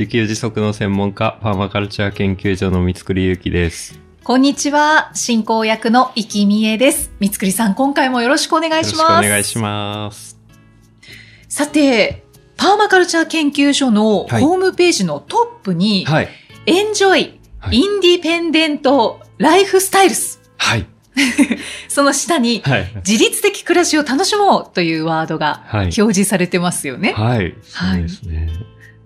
自給自足の専門家、パーマカルチャー研究所の三つくりゆうきです。こんにちは、進行役の生きみえです。三つくりさん、今回もよろしくお願いします。よろしくお願いします。さて、パーマカルチャー研究所のはいホームページのトップに、はい。エンジョイ、はいインディペンデント、ライフスタイルス。はい。その下に、はい。自律的暮らしを楽しもうというワードがはい表示されてますよね。はい。そうですね。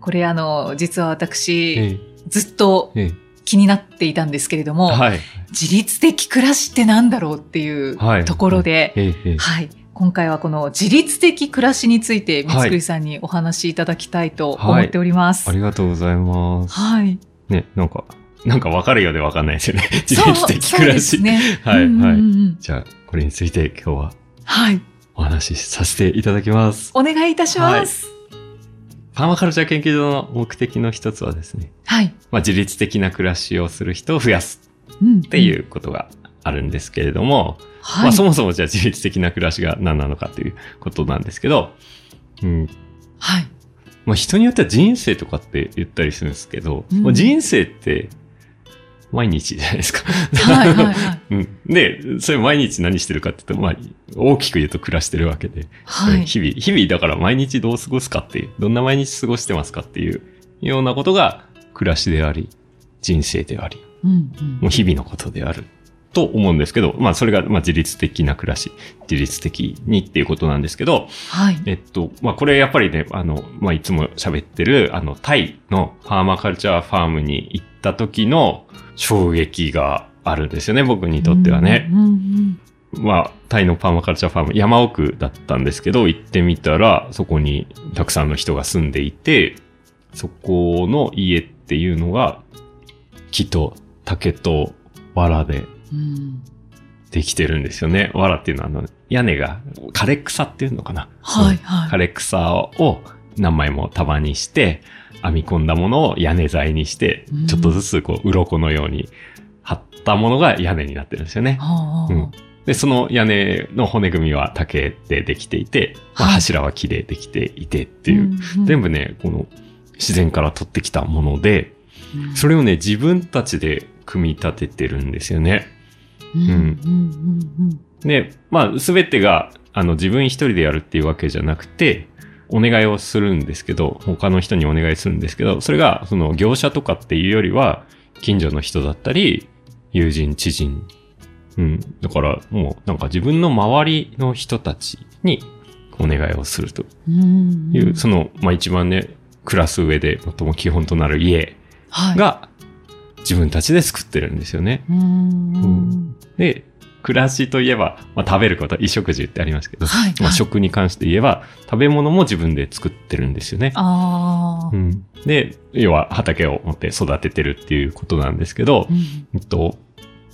これあの、実は私、えずっとえ、え気になっていたんですけれども、え、はい。自律的暮らしってなんだろうっていうはいところで、ええ、ええ。はい。今回はこの自律的暮らしについて、三つくりさんにお話しいただきたいと思っております。ありがとうございます。はい。ね、なんか、なんかわかるようでわかんないですよね。自律的暮らし。ね。はい、はい。うんじゃあ、これについて今日ははい。お話しさせていただきます。お願いいたします。パーマカルチャー研究所の目的の一つはですね、はい。まあ、自律的な暮らしをする人を増やすうん。っっていうことがあるんですけれども、はい。まあそもそもじゃあ自律的な暮らしが何なのかということなんですけど、うん、はい。まあ人によっては人生とかって言ったりするんですけど、うんまあ人生って毎日じゃないですか。はいはいはい。うん、で、それ毎日何してるかって言うと、まあ大きく言うと暮らしてるわけで、はい。日々、日々だから毎日どう過ごすかっていう、どんな毎日過ごしてますかっていうようなことが暮らしであり、人生であり、うんうんもう日々のことであると思うんですけど、まあそれがまあ自律的な暮らし、自律的にっていうことなんですけど、はい。えっと、まあこれやっぱりね、あの、まあいつも喋ってる、あの、タイのパーマカルチャーファームに行った時の衝撃があるんですよね、僕にとってはね。うんうんまあ、タイのパーマカルチャーファーム、山奥だったんですけど、行ってみたら、そこにたくさんの人が住んでいて、そこの家っていうのが、木と竹と藁で。できてるんですよね。藁っていうのは、あの、屋根が枯れ草っていうのかな。はいはい。枯れ草を何枚も束にして、編み込んだものを屋根材にしてうん、ちょっとずつこう、鱗のように張ったものが屋根になってるんですよね。はあうん。で、その屋根の骨組みは竹でできていて、まあはい柱は木でできていてっていう、全部ね、この自然から取ってきたもので、うん。それをね、自分たちで組み立ててるんですよね。うんで、まあ、すべてが、あの、自分一人でやるっていうわけじゃなくて、お願いをするんですけど、他の人にお願いするんですけど、それが、その、業者とかっていうよりは、近所の人だったり、友人、知人。うん。だから、もう、なんか自分の周りの人たちにお願いをするという、その、まあ一番ね、暮らす上で最も基本となる家はいが、自分たちで作ってるんですよね。うんうんで、暮らしといえば、まあ、食べること、衣食住ってありますけど、まあ、はいはい食に関して言えば、食べ物も自分で作ってるんですよね。ああ。うん、で、要は畑を持って育ててるっていうことなんですけど、うんえっと、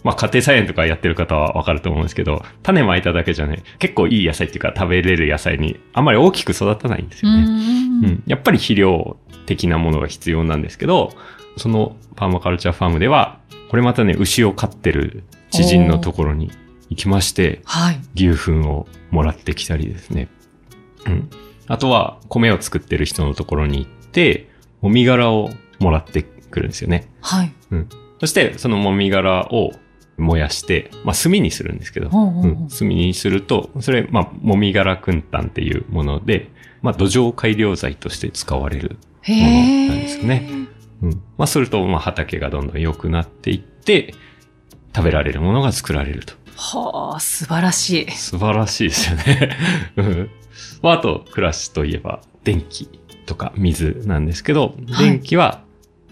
まあ、家庭菜園とかやってる方はわかると思うんですけど、種まいただけじゃね、結構いい野菜っていうか食べれる野菜にあんまり大きく育たないんですよね。うんうん、やっぱり肥料的なものが必要なんですけど、そのパーマカルチャーファームでは、これまたね、牛を飼ってる知人のところに行きまして、はい。牛糞をもらってきたりですね。うん。あとは、米を作ってる人のところに行って、もみ殻をもらってくるんですよね。はい。そして、そのもみ殻を燃やして、まあ、炭にするんですけど、ほうん炭にすると、それ、まあ、もみ殻訓炭っていうもので、まあ、土壌改良剤として使われるへものえ。なんですよね。うん。まあ、すると、まあ、畑がどんどん良くなっていって、食べられるものが作られると。はあ、素晴らしい。素晴らしいですよね。うん。まあ、あと、暮らしといえば、電気とか水なんですけど、はい電気は、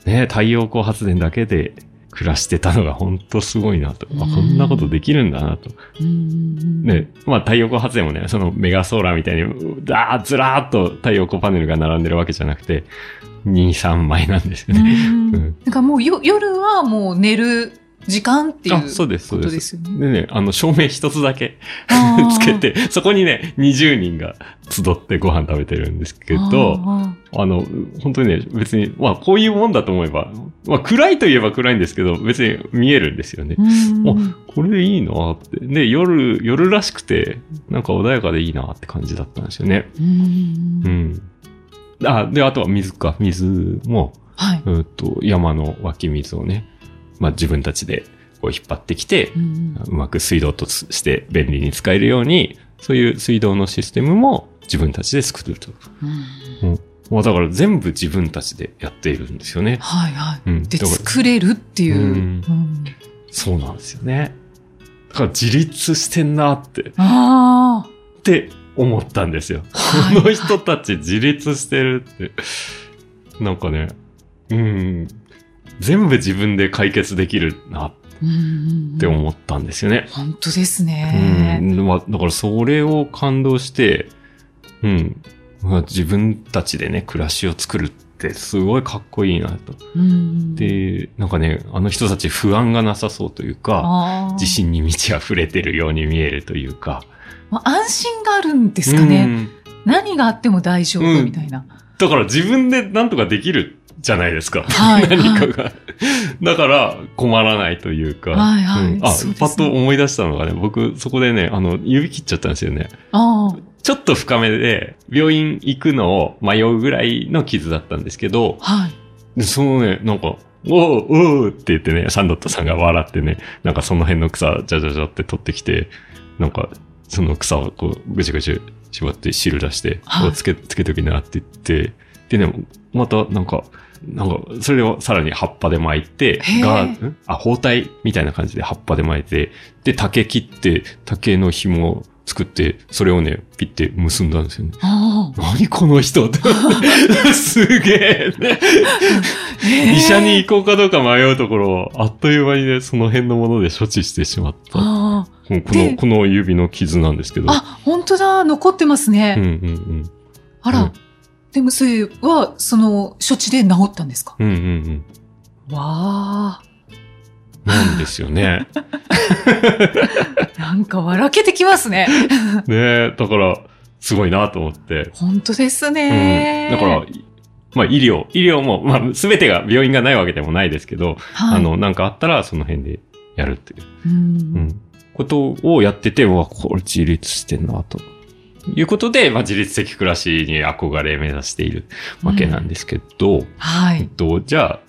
ね、太陽光発電だけで暮らしてたのが本当すごいなと。あうんこんなことできるんだなと。ね、まあ太陽光発電もね、そのメガソーラーみたいに、だーずらーっと太陽光パネルが並んでるわけじゃなくて、2、3枚なんですようね。んうんなんかもうよ夜はもう寝る時間っていうあ、そうです、そうで。ことですすよね。でね、あの、照明一つだけ つけて、そこにね、20人が集ってご飯食べてるんですけど、ああの、本当にね、別に、まあ、こういうもんだと思えば、まあ、暗いといえば暗いんですけど、別に見えるんですよねー。うんこれでいいなって。で、夜、夜らしくて、なんか穏やかでいいなって感じだったんですよね。うんうん。あ、で、あとは水か。水も、はい。うんと、山の湧き水をね、まあ自分たちでこう引っ張ってきて、うんうまく水道として便利に使えるように、そういう水道のシステムも自分たちで作ると。うんまあだから全部自分たちでやっているんですよね。はいはい。うん。で、作れるっていう。うんうんそうなんですよね。だから自立してんなって、ああ。って思ったんですよ。はいこの人たち自立してるって。なんかね、うん。全部自分で解決できるなっうんて思ったんですよね。本当ですうね。ん。まあ、だからそれを感動して、うん。まあ、自分たちでね、暮らしを作るってすごいかっこいいなと。うん、で、なんかね、あの人たち不安がなさそうというか、自信に満ち溢れてるように見えるというか。まあ安心があるんですかね。うん何があっても大丈夫みたいな。だから自分でなんとかできるじゃないですか。はい何かが。だから困らないというか。はいはいうんあ、ねパッと思い出したのがね、僕そこでね、あの、指切っちゃったんですよね。ああ。ちょっと深めで、病院行くのを迷うぐらいの傷だったんですけど、はい。でそのね、なんか、おうおうって言ってね、サンドットさんが笑ってね、なんかその辺の草、じゃじゃじゃって取ってきて、なんか、その草をこう、ぐちゅぐちゅ絞って汁出して、はいつけ、つけときなって言って、でね、またなんか、なんか、それをさらに葉っぱで巻いてが、ん？あ、包帯みたいな感じで葉っぱで巻いて、で、竹切って、竹の紐を作って、それをね、ピッて結んだんですよね。何この人って。すげえ、ね。へー医者に行こうかどうか迷うところを、あっという間にね、その辺のもので処置してしまった。この、こでの指の傷なんですけど。あ、本当だ。残ってますね。うんうんあら。うんでもそれは、その、処置で治ったんですか？うん。うんうんうん。わあ。なんですよね。なんか笑けてきますね。ねえ、だから、すごいなと思って。本当ですうん。ね。だから、まあ医療、医療も、まあすべてが病院がないわけでもないですけど、はい、あの、なんかあったらその辺でやるっていう。うん、うん、ことをやってて、うわ、これ自立してんな、ということで、まあ、自律的暮らしに憧れ目指しているわけなんですけど、はい。えっと、じゃあ、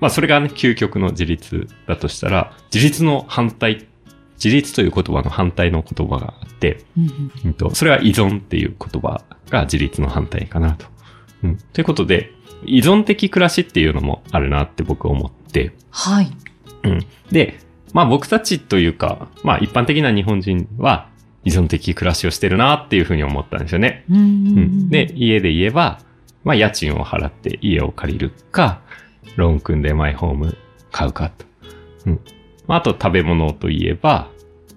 まあ、それがね、究極の自立だとしたら、自立の反対、自立という言葉の反対の言葉があって、うんうんと、それは依存っていう言葉が自立の反対かなと。うん。ということで、依存的暮らしっていうのもあるなって僕は思って、はい。うん。で、まあ僕たちというか、まあ一般的な日本人は依存的暮らしをしてるなっていうふうに思ったんですよね。うんうん。で、家で言えば、まあ家賃を払って家を借りるか、ローン組んでマイホーム買うかと。うん。まああと食べ物といえば、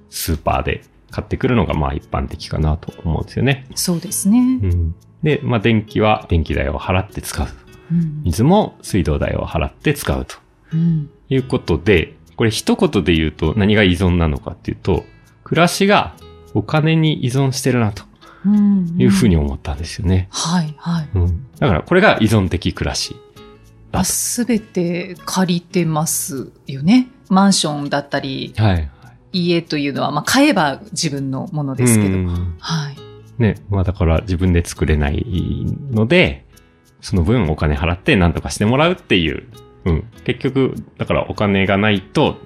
スーパーで買ってくるのがまあ一般的かなと思うんですよね。そうですね。うん。で、まあ電気は電気代を払って使う。うん水も水道代を払って使うと。うんいうことで、これ一言で言うと何が依存なのかっていうと、暮らしがお金に依存してるなとうんいうふうに思ったんですよね。はい、はい。うん。だからこれが依存的暮らし。だとすべて借りてますよね。マンションだったり、はい。家というのは、まあ、買えば自分のものですけど。うんはい。ね。まあだから自分で作れないので、その分お金払って何とかしてもらうっていう。うん。結局、だからお金がないと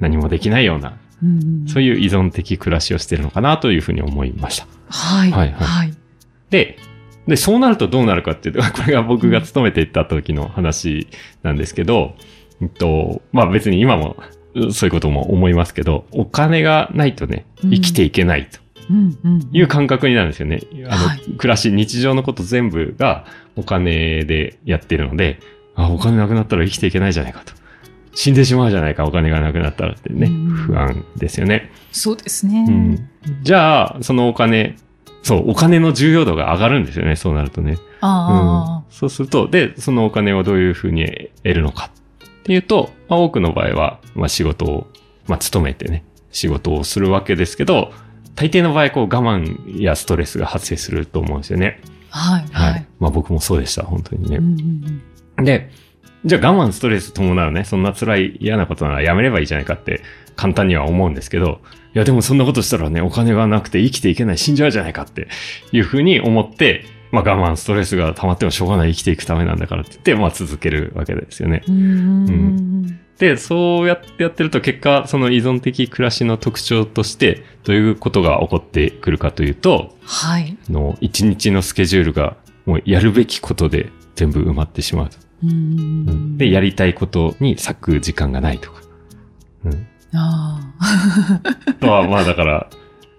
何もできないような、うんそういう依存的暮らしをしてるのかなというふうに思いました。はい。はいはいはい。で、で、そうなるとどうなるかっていうと、これが僕が勤めていった時の話なんですけど、えっと、まあ別に今もうそういうことも思いますけど、お金がないとね、うん生きていけないとうんうんいう感覚になるんですよね。あの、はい暮らし、日常のこと全部がお金でやってるので、あ、お金なくなったら生きていけないじゃないかと。死んでしまうじゃないか、お金がなくなったらってね、うん不安ですよね。そうですね。うんじゃあ、そのお金、そう、お金の重要度が上がるんですよね、そうなるとね。あうん、そうすると、で、そのお金をどういうふうに得るのかっていうと、まあ、多くの場合は、まあ、仕事を、まあ、勤めてね、仕事をするわけですけど、大抵の場合、こう、我慢やストレスが発生すると思うんですよね。あ。はい。は。はいい。まあ、僕もそうでした、本当にね。うんうんうんで、じゃあ我慢ストレス伴うね、そんな辛い嫌なことならやめればいいじゃないかって簡単には思うんですけど、いやでもそんなことしたらね、お金がなくて生きていけない死んじゃうじゃないかっていうふうに思って、まあ我慢ストレスが溜まってもしょうがない生きていくためなんだからって言って、まあ続けるわけですよね。うんで、そうやってやってると結果、その依存的暮らしの特徴として、どういうことが起こってくるかというと、はい。あの、一日のスケジュールがもうやるべきことで全部埋まってしまうと。で、やりたいことに割く時間がないとか。うん。ああとは、まあだから、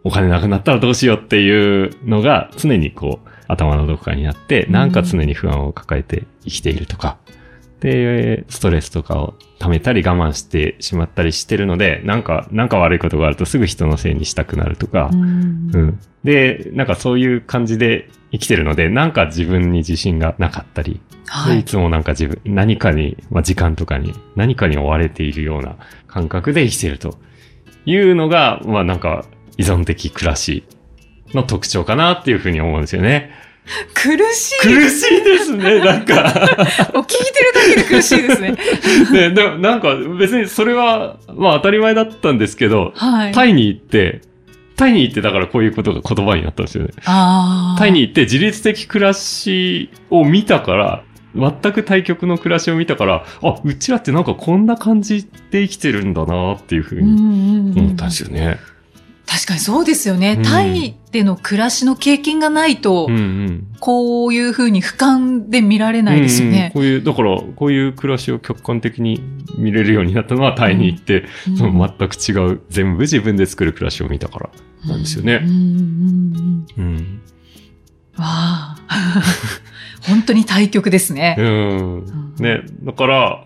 お金なくなったらどうしようっていうのが常にこう、頭のどこかにあって、なんか常に不安を抱えて生きているとか。で、ストレスとかを溜めたり我慢してしまったりしてるので、なんか、なんか悪いことがあるとすぐ人のせいにしたくなるとかあ。う、んうん。で、なんかそういう感じで生きてるので、なんか自分に自信がなかったり、はい。でいつもなんか自分、何かに、まあ、時間とかに、何かに追われているような感覚で生きているというのが、まあなんか依存的暮らしの特徴かなっていうふうに思うんですよね。苦しい。苦しいですね、なんか。もう聞いてるだけで苦しいですね。ね、でもなんか別にそれは、まあ当たり前だったんですけど、はい。タイに行って、タイに行ってだからこういうことが言葉になったんですよね。タイに行って自律的暮らしを見たから、全く対極の暮らしを見たから、あ、うちらってなんかこんな感じで生きてるんだなっていうふううんにうんうん思ったんですよね。確かにそうですよね。うんタイでの暮らしの経験がないと、うんうん。こういうふうに俯瞰で見られないですようんうんね。こういう、だから、こういう暮らしを客観的に見れるようになったのはタイに行って、うんその全く違う、全部自分で作る暮らしを見たからなんですよねうん。うんうんうん。わあ。本当に対極ですね。うん。ね、だから、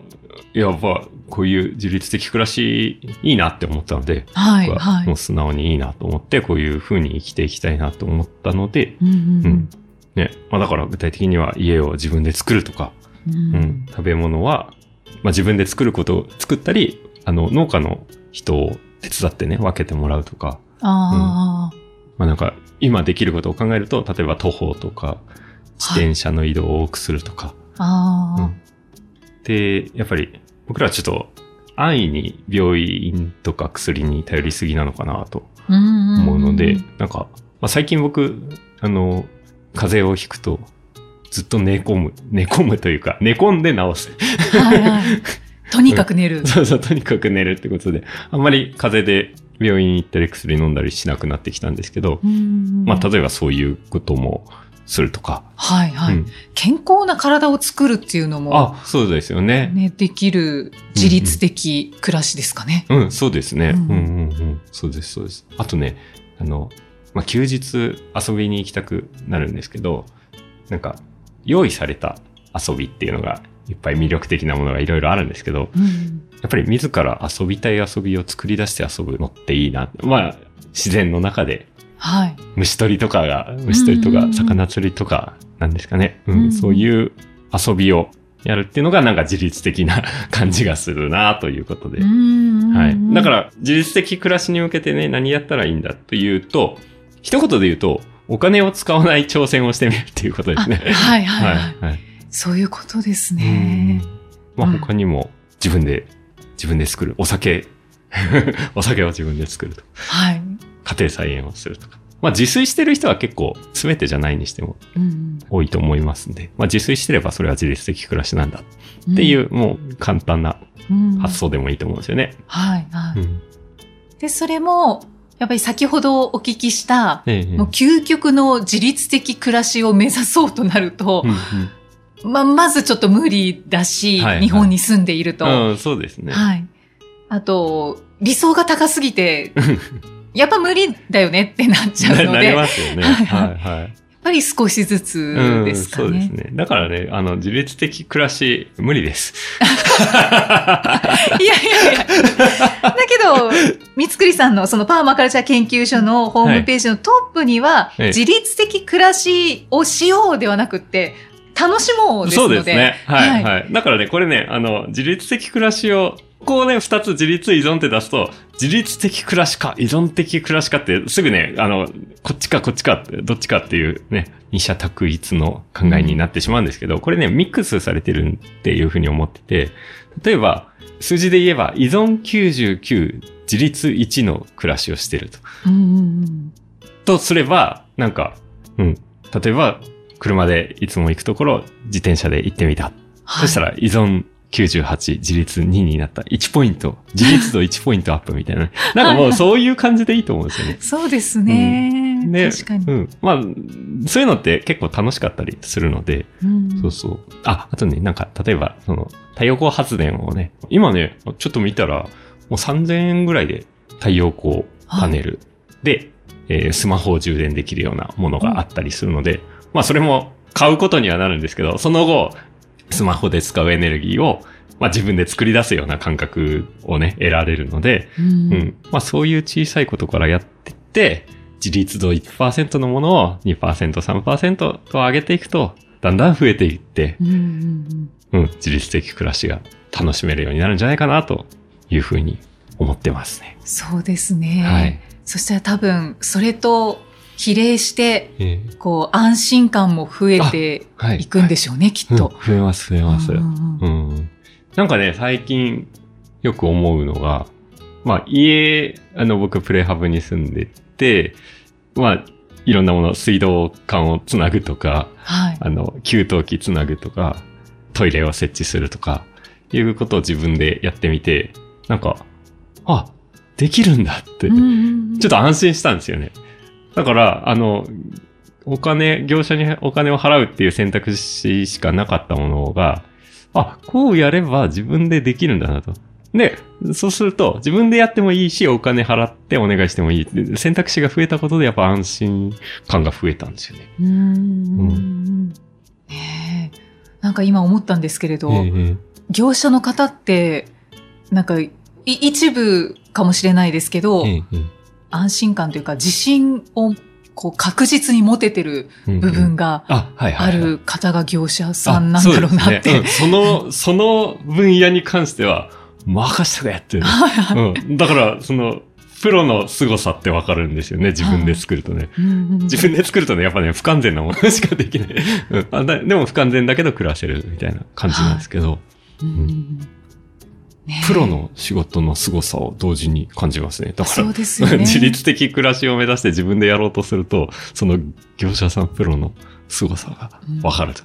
やっぱ、こういう自律的暮らしいいなって思ったので、はい、僕はい。もう。素直にいいなと思って、こういう風に生きていきたいなと思ったので、うんうんうん。ね。まあだから具体的には家を自分で作るとか、うん。うん、食べ物は、まあ自分で作ることを作ったり、あの、農家の人を手伝ってね、分けてもらうとか、ああ、まあなんか、今できることを考えると、例えば徒歩とか、自転車の移動を多くするとか、ああ、で、やっぱり僕らはちょっと安易に病院とか薬に頼りすぎなのかなと思思うので、なんか、まあ、最近僕、あの、風邪をひくと、ずっと寝込む、寝込むというか、寝込んで治す。はいはい。とにかく寝る。そうそう、とにかく寝るってことで、あんまり風邪で病院行ったり薬飲んだりしなくなってきたんですけど、まあ、例えばそういうこともするとか。はいはい、うん健康な体を作るっていうのも、あ、そうですよね。ね、できる自律的暮らしですかね。うん、そうですね。ううんんうんうん。そうです、そうです。あとね、あの、まあ、休日遊びに行きたくなるんですけど、なんか、用意された遊びっていうのが、いっぱい魅力的なものがいろいろあるんですけど、うんやっぱり自ら遊びたい遊びを作り出して遊ぶのっていいな。まあ、自然の中で、はい。虫取りとかが、虫取りとかうんうんうん魚釣りとかなんですかね。うん、うんうんそういう遊びをやるっていうのがなんか自律的な 感じがするなということで。はい。だから、自律的暮らしに向けてね、何やったらいいんだというと、一言で言うと、お金を使わない挑戦をしてみるっていうことですね。あはいはいはいはい。はい。そういうことですね。まあうん他にも自分で、自分で作る。お酒。お酒を自分で作ると。はい。家庭菜園をするとか。まあ自炊してる人は結構全てじゃないにしてもうん多いと思いますんで、まあ自炊してればそれは自律的暮らしなんだっていう、もう簡単なうん発想でもいいと思うんですよね。はいはい。うん。で、それも、やっぱり先ほどお聞きした、ええもう究極の自律的暮らしを目指そうとなるとう、んまあ、まずちょっと無理だし、はいはい日本に住んでいると。うん。うん、そうですね。はい。あと、理想が高すぎて、やっぱ無理だよねってなっちゃうのなで、りやっますよね。はいはいはいはい。ぱり少しずつうん、ですかね。そうですね。だからね、あの、自律的暮らし、無理です。いやいやいや。だけど、三つくり井さんのそのパーマカルチャー研究所のホームページのトップには、ええ自律的暮らしをしようではなくって、楽しもうですので。そうですね。はい、はいはい、だからね、これね、あの、自律的暮らしを、こうね、二つ自立依存って出すと、自律的暮らしか、依存的暮らしかって、すぐね、あの、こっちかこっちかって、どっちかっていうね、二者択一の考えになってしまうんですけど、これね、ミックスされてるっていうふうに思ってて、例えば、数字で言えば、依存99、自立1の暮らしをしてると。とすれば、なんか、うん。例えば、車でいつも行くところ、自転車で行ってみた。はいそしたら、依存98、自立2になった。1ポイント、自立度1ポイントアップみたいな。なんかもうそういう感じでいいと思うんですよね。そうですね。で確かに。うん。まあ、そういうのって結構楽しかったりするので、うんそうそう。あ、あとね、なんか、例えば、その、太陽光発電をね、今ね、ちょっと見たら、もう3000円ぐらいで太陽光パネルで、えースマホを充電できるようなものがあったりするので、まあ、それも買うことにはなるんですけど、その後、スマホで使うエネルギーを、まあ、自分で作り出すような感覚をね、得られるので、ううんん。まあそういう小さいことからやってって、自立度1%のものを2%、3%と上げていくと、だんだん増えていって、うんうんうん、自律的暮らしが楽しめるようになるんじゃないかなというふうに思ってますね。そうですね。はい。そしたら多分、それと比例して、えーこう、安心感も増えてはい。いくんでしょうね、きうんっと。増えます、増えます。うんうんうんうん。なんかね、最近よく思うのが、まあ家、あの僕プレハブに住んでて、まあいろんなもの、水道管をつなぐとか、はい。あの、給湯器つなぐとか、トイレを設置するとか、いうことを自分でやってみて、なんか、あ、できるんだって、うんうんうんちょっと安心したんですよね。だから、あの、お金、業者にお金を払うっていう選択肢しかなかったものが、あ、こうやれば自分でできるんだなと。で、そうすると、自分でやってもいいし、お金払ってお願いしてもいい。で選択肢が増えたことで、やっぱ安心感が増えたんですよね。うんうんえなんか今思ったんですけれど、ええ業者の方って、なんか、い一部かもしれないですけど、ええ安心感というか自信をこう確実に持ててる部分があ。る方が業者さんなんだろうなって。うその、その分野に関しては、任したがやってる。ん。だから、その、プロの凄さってわかるんですよね。自分で作るとね。うんうん自分で作るとね、やっぱね、不完全なものしかできない。うんでも不完全だけど暮らせるみたいな感じなんですけど、うんプロの仕事の凄さを同時に感じますね。だからね。自律的暮らしを目指して自分でやろうとすると、その業者さんプロの凄さがわかると。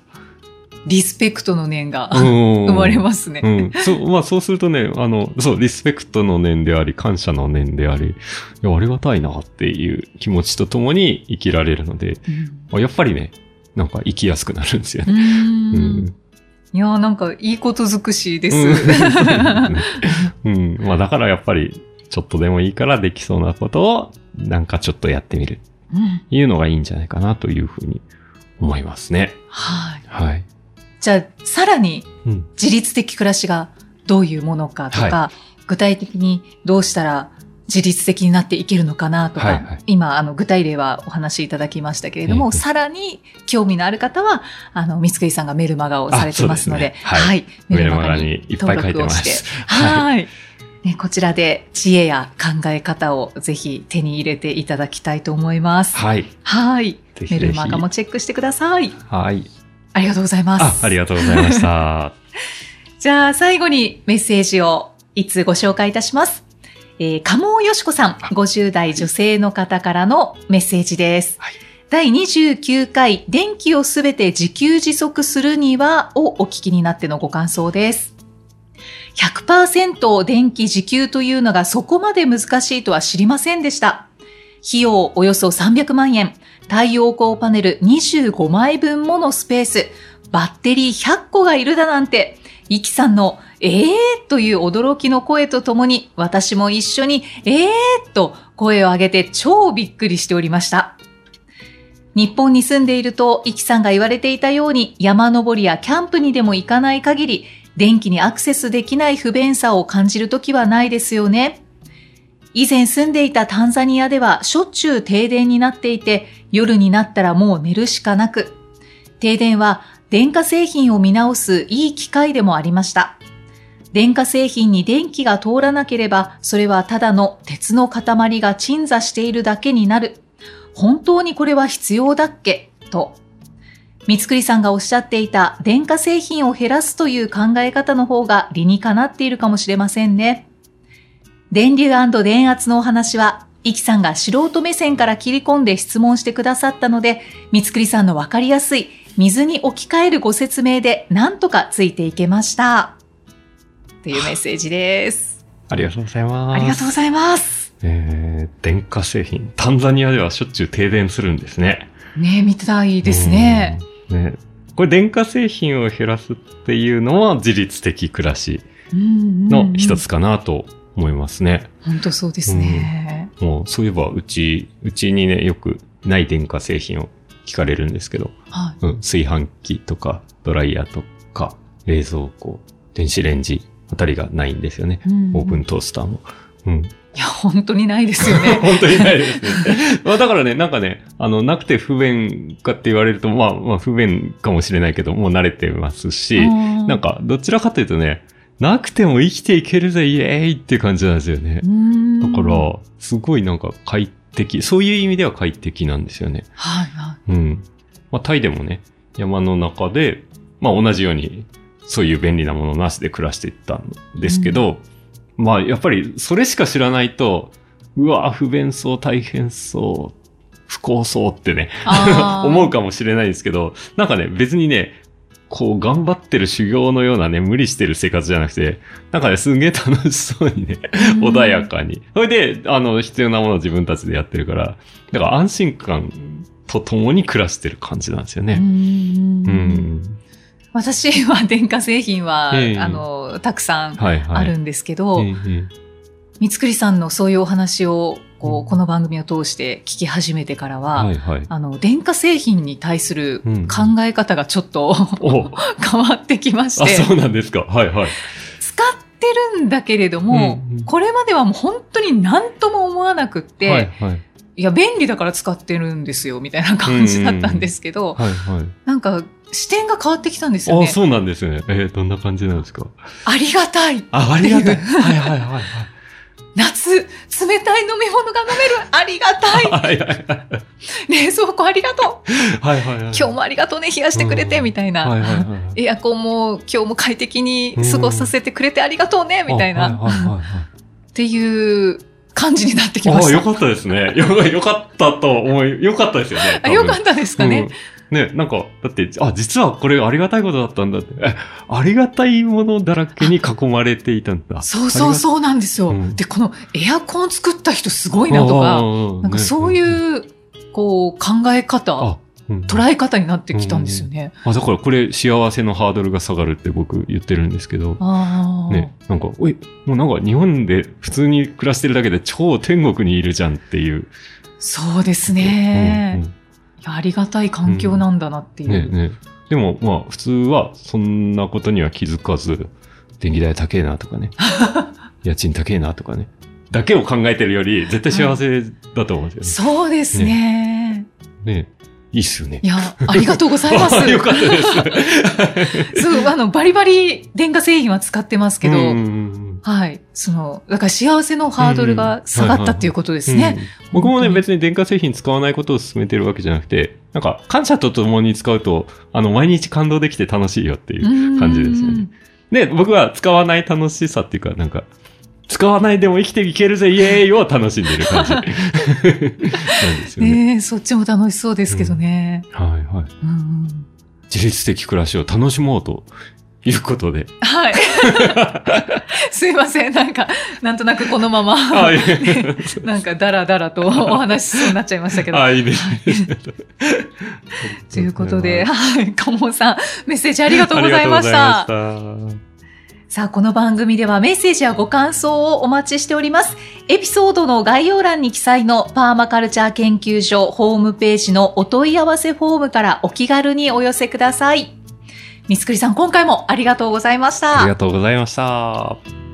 リスペクトの念が生 生まれますね。うん。そう、まあそうするとね、あの、そう、リスペクトの念であり、感謝の念であり、いや、ありがたいなっていう気持ちとともに生きられるので、うんまあやっぱりね、なんか生きやすくなるんですようね。んいやーなんかいいこと尽くしです。うん。うん。まあだからやっぱり、ちょっとでもいいからできそうなことを、なんかちょっとやってみる。うんいうのがいいんじゃないかなというふうに思いますね。はい。はい。じゃあ、さらにうん。自律的暮らしがどういうものかとか、は具体的にどうしたら自律的になっていけるのかなとか、はいはい今、あの、具体例はお話しいただきましたけれども、ええさらに興味のある方は、あの、三つくいさんがメルマガをされてますので、あそうですねはいメルマガにいっぱい書いてま登録をしてす。はい。ね、こちらで知恵や考え方をぜひ手に入れていただきたいと思います。はい。はい。ぜひぜひメルマガもチェックしてください。はい。ありがとうございます。あ、ありがとうございました。じゃあ最後にメッセージをいつご紹介いたします？えー、鴨尾よしこさん、50代女性の方からのメッセージです。はい第29回、電気をすべて自給自足するにはをお聞きになってのご感想です。100%電気自給というのがそこまで難しいとは知りませんでした。費用およそ300万円、太陽光パネル25枚分ものスペース、バッテリー100個がいるだなんて、イキさんのえーという驚きの声とともに、私も一緒にえーと声を上げて超びっくりしておりました。日本に住んでいると、イキさんが言われていたように、山登りやキャンプにでも行かない限り、電気にアクセスできない不便さを感じるときはないですよね。以前住んでいたタンザニアではしょっちゅう停電になっていて、夜になったらもう寝るしかなく、停電は電化製品を見直すいい機会でもありました。電化製品に電気が通らなければ、それはただの鉄の塊が鎮座しているだけになる。本当にこれは必要だっけ？と。三つくりさんがおっしゃっていた電化製品を減らすという考え方の方が理にかなっているかもしれませんね。電流電圧のお話は、イキさんが素人目線から切り込んで質問してくださったので、三つくりさんのわかりやすい水に置き換えるご説明でなんとかついていけました。というメッセージです。ありがとうございます。ありがとうございます。えー、電化製品。タンザニアではしょっちゅう停電するんですね。ねみたいですね。うん。ねこれ電化製品を減らすっていうのは自律的暮らしの一つかなと思いますね。本当そうですね。もうそういえばうち、うちにね、よくない電化製品を聞かれるんですけど、はい。うん、炊飯器とかドライヤーとか冷蔵庫、電子レンジあたりがないんですよね。うんオーブントースターも。うん。いや、本当にないですよね。本当にないですね。まあだからね、なんかね、あの、なくて不便かって言われると、まあ、まあ不便かもしれないけど、もう慣れてますし、ななん、か、どちらかというとね、なくても生きていけるぜ、イエーイっていう感じなんですよね。だだから、すごいなんか快適、そういう意味では快適なんですよね。はいはうん。まあ、タイでもね、山の中で、まあ同じように、そういう便利なものなしで暮らしていったんですけど、まあやっぱりそれしか知らないと、うわ、不便そう、大変そう、不幸そうってね、思うかもしれないですけど、なんかね、別にね、こう頑張ってる修行のようなね、無理してる生活じゃなくて、なんかね、すんげえ楽しそうにね、うん穏やかに。それで、あの、必要なものを自分たちでやってるから、だから安心感と共に暮らしてる感じなんですようね。んうん。私は電化製品は、ええあの、たくさんはいはい。あるんですけど、ええ三つくりさんのそういうお話を、こうんう、この番組を通して聞き始めてからは、はいはい。あの、電化製品に対するうん考え方がちょっと、お 変わってきましあ、て、そうなんですか。はいはい。使ってるんだけれども、うんうんこれまではもう本当に何とも思わなくって、はいはい。いや、便利だから使ってるんですよ、みたいな感じだったんですけど、はいはい。なんか、視点が変わってきたんですよあ、ね。そうなんですね。えー、どんな感じなんですか？ありがたい。あ、ありがたい。はいはいはいはい。夏、冷たい飲み物が飲める。ありがたい。はいはいはい。冷蔵庫ありがとう。はいはいはい。今日もありがとうね、冷やしてくれて、うんみたいな。はいはいはい。エアコンも今日も快適に過ごさせてくれてありがとうね、みたいな。あはいはいはいはい。っていう感じになってきまああ、した。よかったですね。よ、よかったと思い、よかったですよね。あよかったですかね。うん。ね、なんか、だって、あ、実はこれありがたいことだったんだって。え、ありがたいものだらけに囲まれていたんだ。そうそうそうなんですよ。うんで、このエアコン作った人すごいなとか、かなんかそういう、こう、考え方、あ、うん捉え方になってきたんですよね。あ、だからこれ幸せのハードルが下がるって僕言ってるんですけど。ね、なんか、おい、もうなんか日本で普通に暮らしてるだけで超天国にいるじゃんっていう。そうですうんね、うんいやありがたい環境なんだなっていう。ねね。でもまあ普通はそんなことには気づかず、電気代高えなとかね。家賃高えなとかね。だけを考えてるより絶対幸せだと思うんですよそうですね。ね。ねいいっすよねい。や、ありがとうございます。あ よかったです。そう、あの、バリバリ電化製品は使ってますけど、うんうんうんはい。その、だから幸せのハードルが下がったっていうことですね。うん僕もね、別に電化製品使わないことを勧めてるわけじゃなくて、なんか感謝とともに使うと、あの、毎日感動できて楽しいよっていう感じですよね。で、僕は使わない楽しさっていうか、なんか、使わないでも生きていけるぜ、イエーイを楽しんでる感じ。なんですよね。ねえ、そっちも楽しそうですけどね。はいはい。うん自律的暮らしを楽しもうということで。はい。すいません。なんか、なんとなくこのまま、あ、い いなんかダラダラとお話ししそうになっちゃいましたけど。あ、いいです。ということで、はい。カモンさん、メッセージありがとうございました。ありがとうございました。さあ、この番組ではメッセージやご感想をお待ちしております。エピソードの概要欄に記載のパーマカルチャー研究所ホームページのお問い合わせフォームからお気軽にお寄せください。三つくりさん、今回もありがとうございました。ありがとうございました。